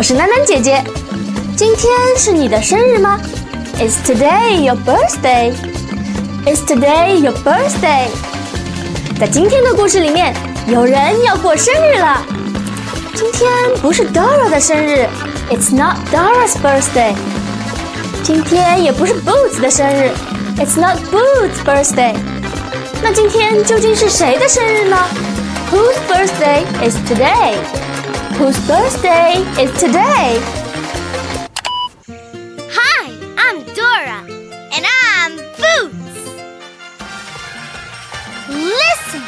我是楠楠姐姐，今天是你的生日吗？Is today your birthday? Is today your birthday? 在今天的故事里面，有人要过生日了。今天不是 Dora 的生日，It's not Dora's birthday。今天也不是 Boots 的生日，It's not Boots' birthday。那今天究竟是谁的生日呢？Whose birthday is today? Whose birthday is today? Hi, I'm Dora. And I'm Boots. Listen，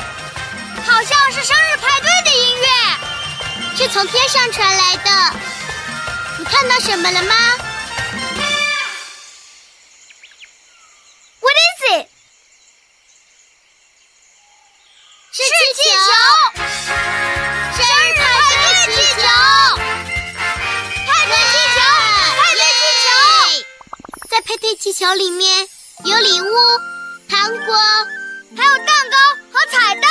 好像是生日派对的音乐，是从天上传来的。你看到什么了吗 球里面有礼物、糖果，还有蛋糕和彩蛋，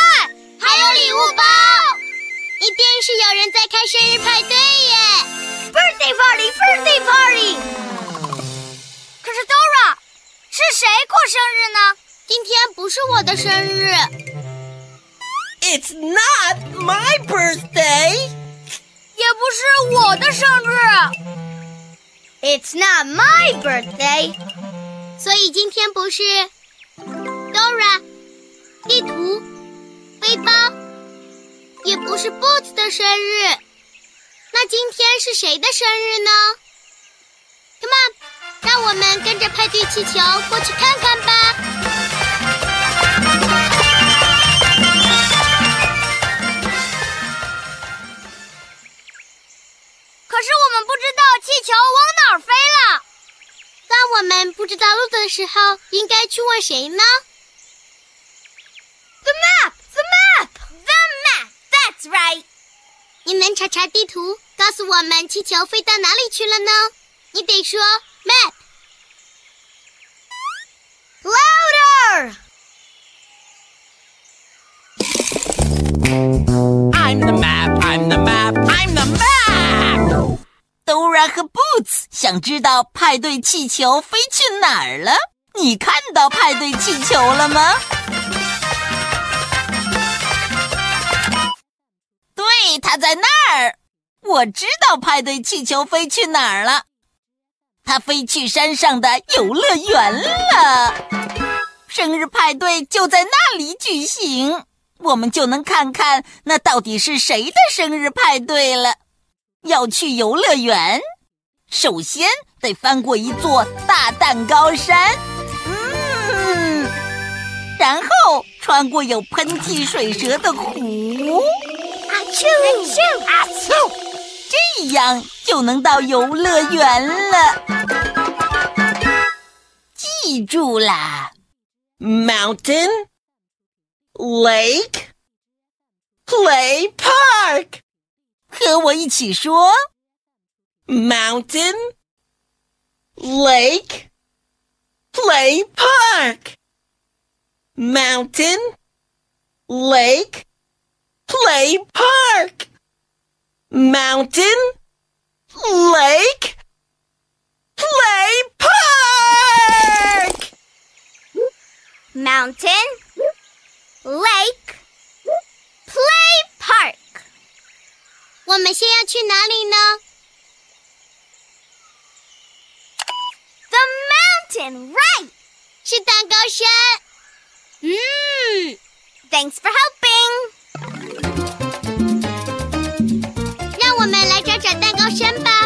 还有礼物包，一定是有人在开生日派对耶！Birthday party，Birthday party。可是 Dora，是谁过生日呢？今天不是我的生日。It's not my birthday. 也不是我的生日。It's not my birthday，所以今天不是 Dora 地图、背包，也不是 Boots 的生日。那今天是谁的生日呢？Come on，让我们跟着派对气球过去看看吧。可是我们不知道气球往哪儿飞了。当我们不知道路的时候，应该去问谁呢？The map, the map, the map. That's right. 你能查查地图，告诉我们气球飞到哪里去了呢？你得说 map. Louder. I'm the map. I'm the map. I'm the map. Dora 和 Boots 想知道派对气球飞去哪儿了？你看到派对气球了吗？对，它在那儿。我知道派对气球飞去哪儿了。它飞去山上的游乐园了。生日派对就在那里举行，我们就能看看那到底是谁的生日派对了。要去游乐园，首先得翻过一座大蛋糕山，嗯，然后穿过有喷气水蛇的湖，啊啾啾啊啾！这样就能到游乐园了。记住啦，Mountain Lake Play Park，和我一起说，Mountain Lake Play Park。Mountain Lake Play Park. Mountain Lake Play Park. Mountain, lake, 我们先要去哪里呢？The mountain, right？是蛋糕山。嗯，Thanks for helping。让我们来找找蛋糕山吧。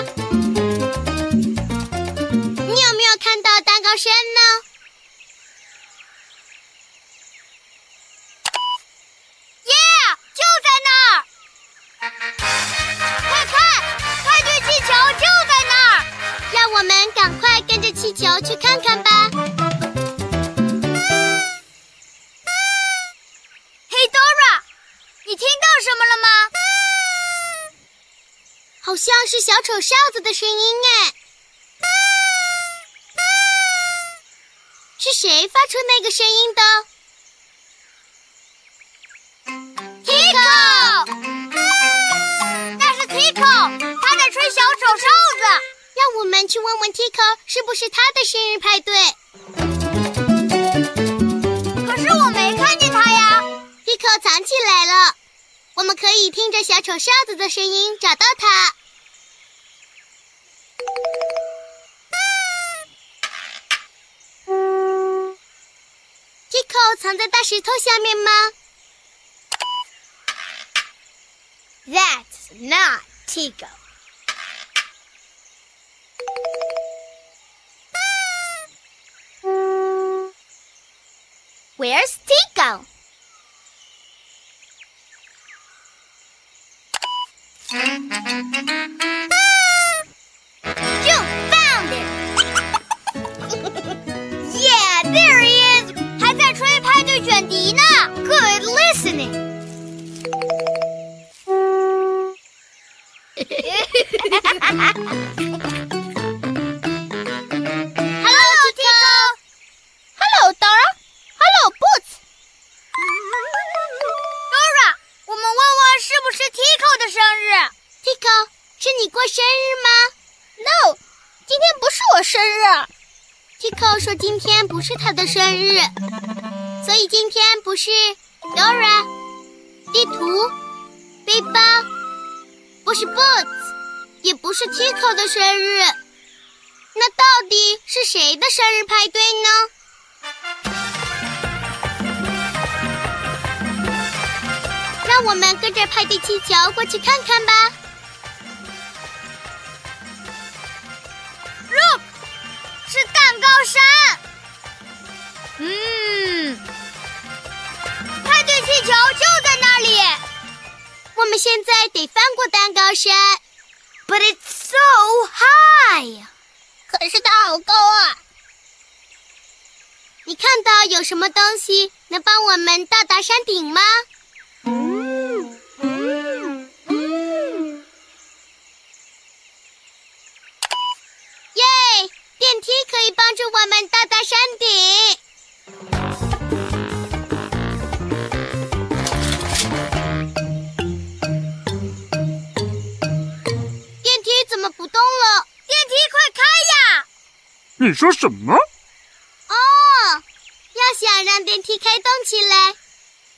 们赶快跟着气球去看看吧。嘿，Dora，你听到什么了吗？好像是小丑哨子的声音哎。是谁发出那个声音的？Tico，让我们去问问 Tico 是不是他的生日派对。可是我没看见他呀，Tico 藏起来了。我们可以听着小丑哨子的声音找到他。Tico 藏在大石头下面吗？That's not Tico. Where's Tico? You found it! yeah, there he is! 还在吹派对卷笛呢。Good listening. 今天不是他的生日，所以今天不是 Dora 地图背包，不是 Boots，也不是 Tico 的生日。那到底是谁的生日派对呢？让我们跟着派对气球过去看看吧。山。嗯，派对气球就在那里。我们现在得翻过蛋糕山，But it's so high。可是它好高啊！你看到有什么东西能帮我们到达山顶吗？你说什么？哦，要想让电梯开动起来，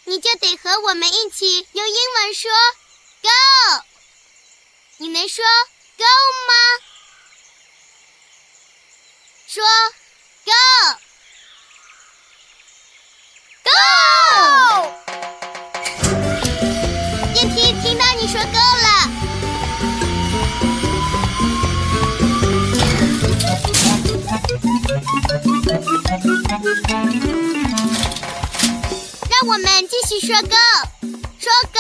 你就得和我们一起用英文说 “go”。你能说 “go” 吗？说 “go”，go。让我们继续说 Go，说 Go。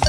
Go!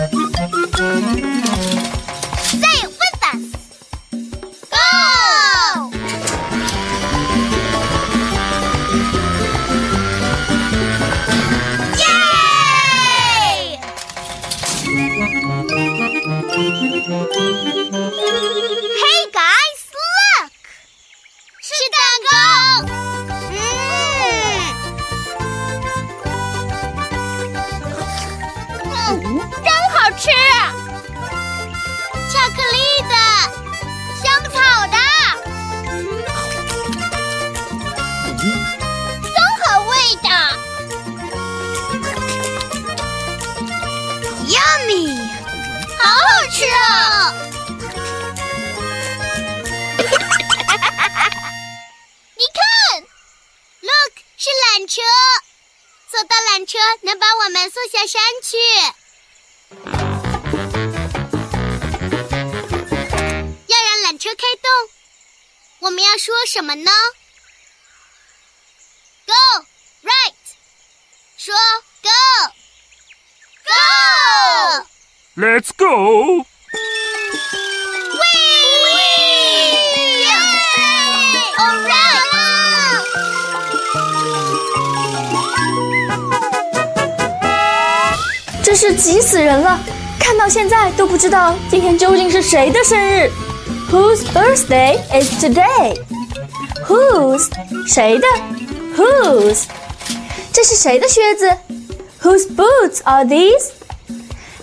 能把我们送下山去。要让缆车开动，我们要说什么呢？Go right，说 Go。Go! Let's go! All right! 真是急死人了！看到现在都不知道今天究竟是谁的生日。Whose birthday is today? Whose 谁的？Whose 这是谁的靴子？Whose boots are these?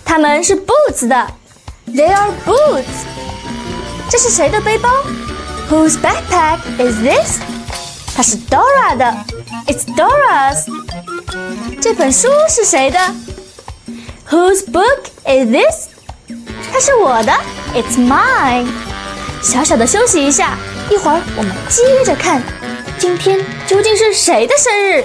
他们是 boots 的。They are boots. 这是谁的背包？Whose backpack is this? 它是 Dora 的。It's Dora's. 这本书是谁的 ？Whose book is this? 它是我的。It's mine. 小小的休息一下，一会儿我们接着看，今天究竟是谁的生日？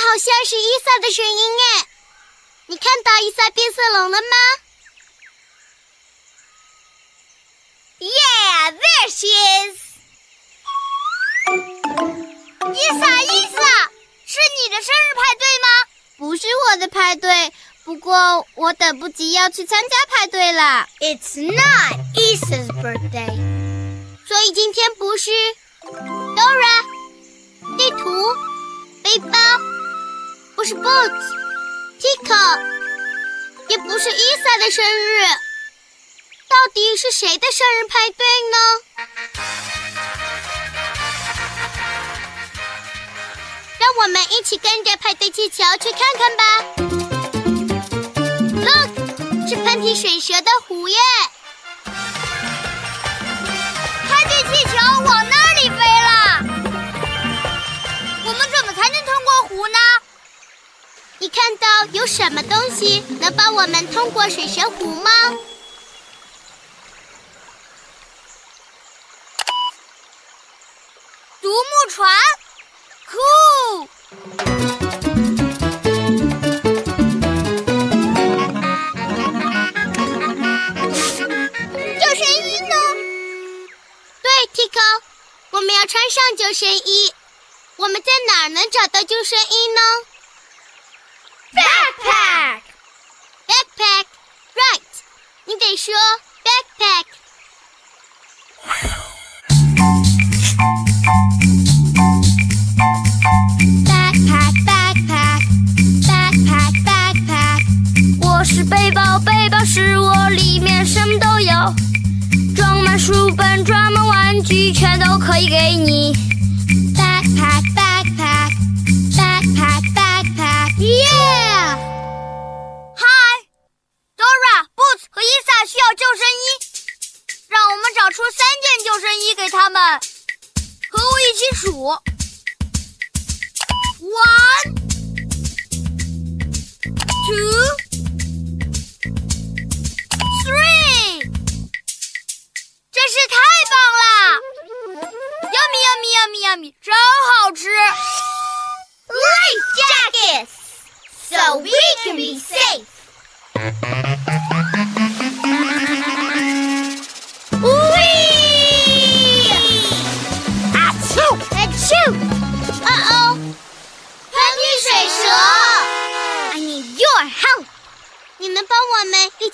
好像是伊萨的声音哎！你看到伊萨变色龙了吗？Yeah, there she is。伊萨，伊萨，是你的生日派对吗？不是我的派对，不过我等不及要去参加派对了。It's not Isa's birthday，所以今天不是 Dora 地图。背包，不是 Boots，Tico，也不是伊萨的生日，到底是谁的生日派对呢？让我们一起跟着派对气球去看看吧。Look，是喷嚏水蛇的湖耶！派对气球往那里飞了。我们怎么才能通过湖呢？你看到有什么东西能帮我们通过水神湖吗？独木船酷。救生衣呢？对，Tico，我们要穿上救生衣。我们在哪儿能找到救生衣呢？Backpack。Backpack。Right。你得说 backpack。Backpack, backpack, backpack, backpack。我是背包，背包是我，里面什么都有，装满书本，装满玩具，全都可以给你。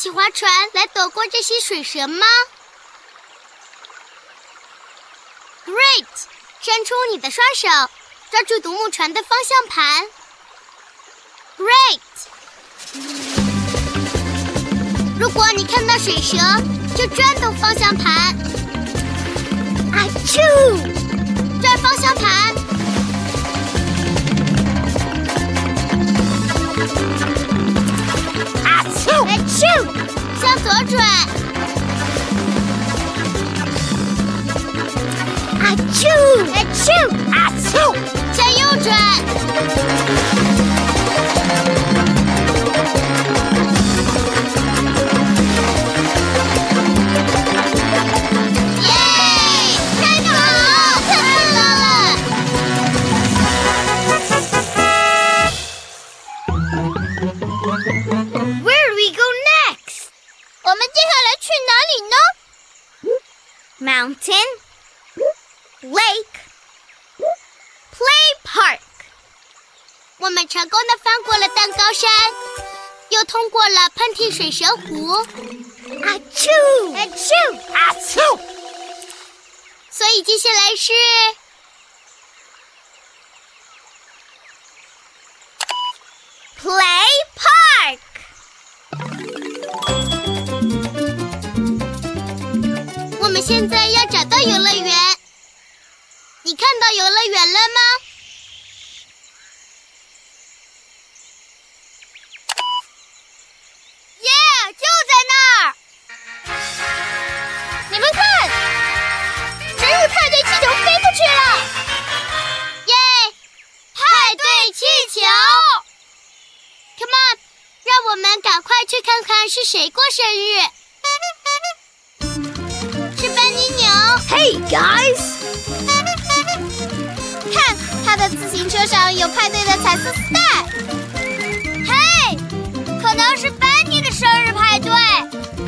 起划船来躲过这些水蛇吗？Great！伸出你的双手，抓住独木船的方向盘。Great！如果你看到水蛇，就转动方向盘。啊啾！转方向盘。啾！啊啾！向左转。啊啾！啊啾！啊啾！向右转。通过了喷嚏水蛇湖。啊啾！啊啾！啊啾！所以接下来是谁过生日。是班尼牛。Hey guys！看，他的自行车上有派对的彩色丝带。嘿，可能是班尼的生日派对。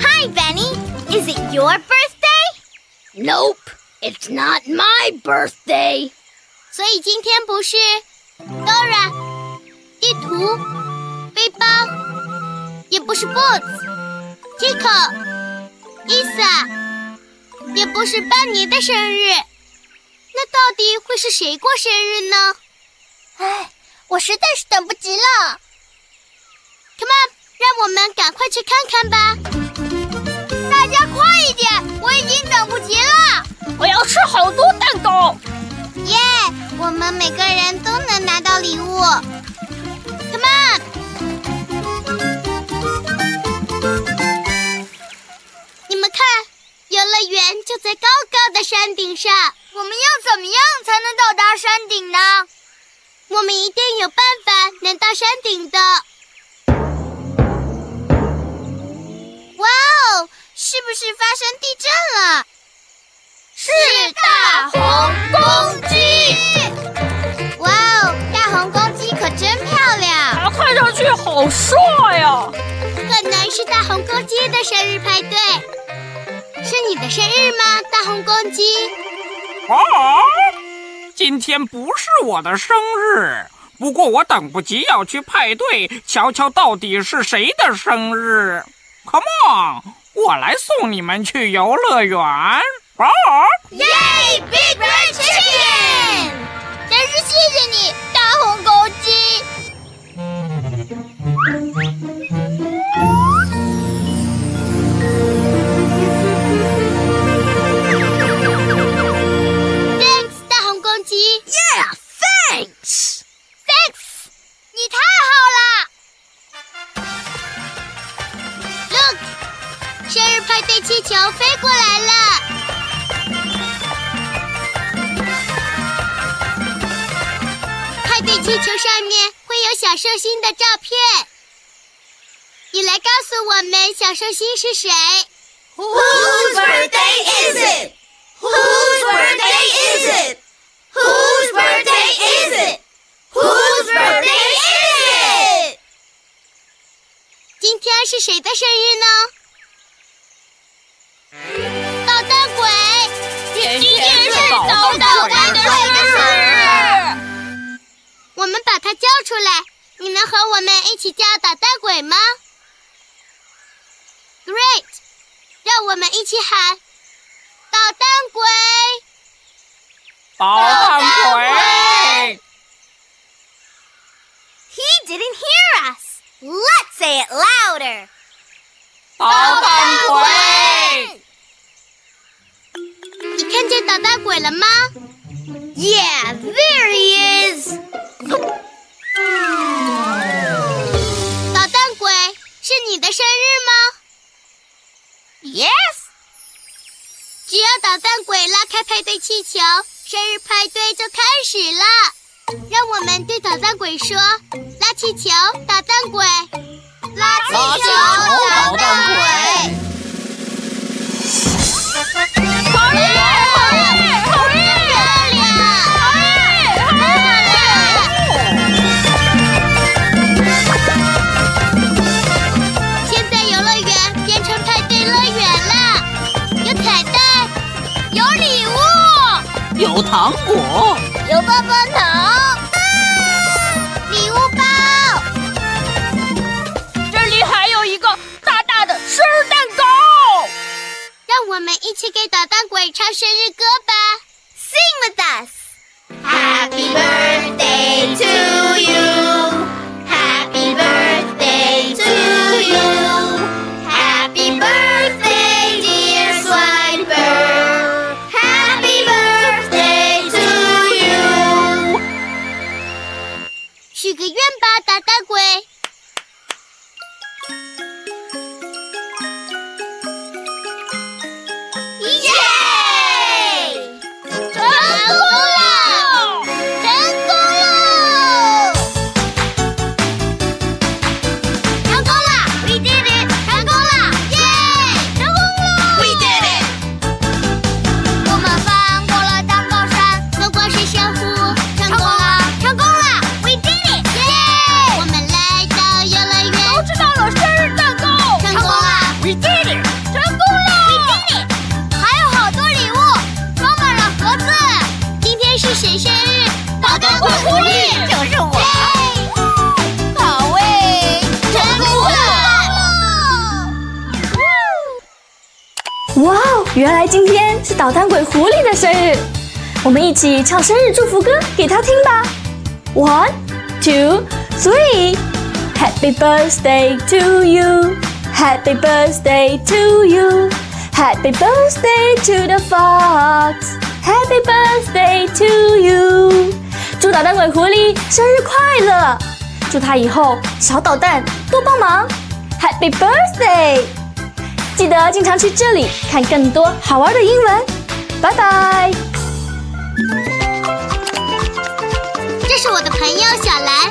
Hi Benny, is it your birthday? Nope, it's not my birthday. 所以今天不是 Dora 地图、背包，也不是 Boots、 Tico、Isa，也不是班尼的生日。那到底会是谁过生日呢？哎，我实在是等不及了。Come on，让我们赶快去看看吧！大家快一点，我已经等不及了。我要吃好多蛋糕。耶我们每个人都能拿到礼物。Come on！游乐园就在高高的山顶上。我们要怎么样才能到达山顶呢？我们一定有办法能到山顶的。哇哦！是不是发生地震了？是大红公鸡！哇哦，大红公鸡可真漂亮！它看上去好帅呀、可能是大红公鸡的生日派对。是你的生日吗，大红公鸡？哦！今天不是我的生日，不过我等不及要去派对，瞧瞧到底是谁的生日。Come on，我来送你们去游乐园。哦！耶派对气球上面会有小寿星的照片。你来告诉我们小寿星是谁 Whose birthday is it? Whose birthday is it? Whose birthday is it? Whose birthday is it? 今今天是谁的生日呢？捣蛋鬼！今天是捣蛋鬼的生日。我们把他叫出来，你能和我们一起叫捣蛋鬼吗？Great！让我们一起喊捣蛋鬼！捣蛋鬼！He didn't hear us. Let's say it louder. 捣蛋鬼！你看见捣蛋鬼了吗？Yeah, there he is. 捣蛋鬼，是你的生日吗？Yes，只要捣蛋鬼拉开派对气球，生日派对就开始了。让我们对捣蛋鬼说：“拉气球，捣蛋鬼，拉气球捣蛋鬼。糖果，有棒棒糖，礼物包。这里还有一个大大的生日蛋糕。让我们一起给捣蛋鬼唱生日个愿吧，原来今天是捣蛋鬼狐狸的生日，我们一起唱生日祝福歌给他听吧。One, two, three. Happy birthday to you. Happy birthday to you. Happy birthday to the fox. Happy birthday to you. 祝捣蛋鬼狐狸生日快乐！祝他以后少捣蛋多帮忙。Happy birthday！记得经常去这里看更多好玩的英文。拜拜。这是我的朋友小兰，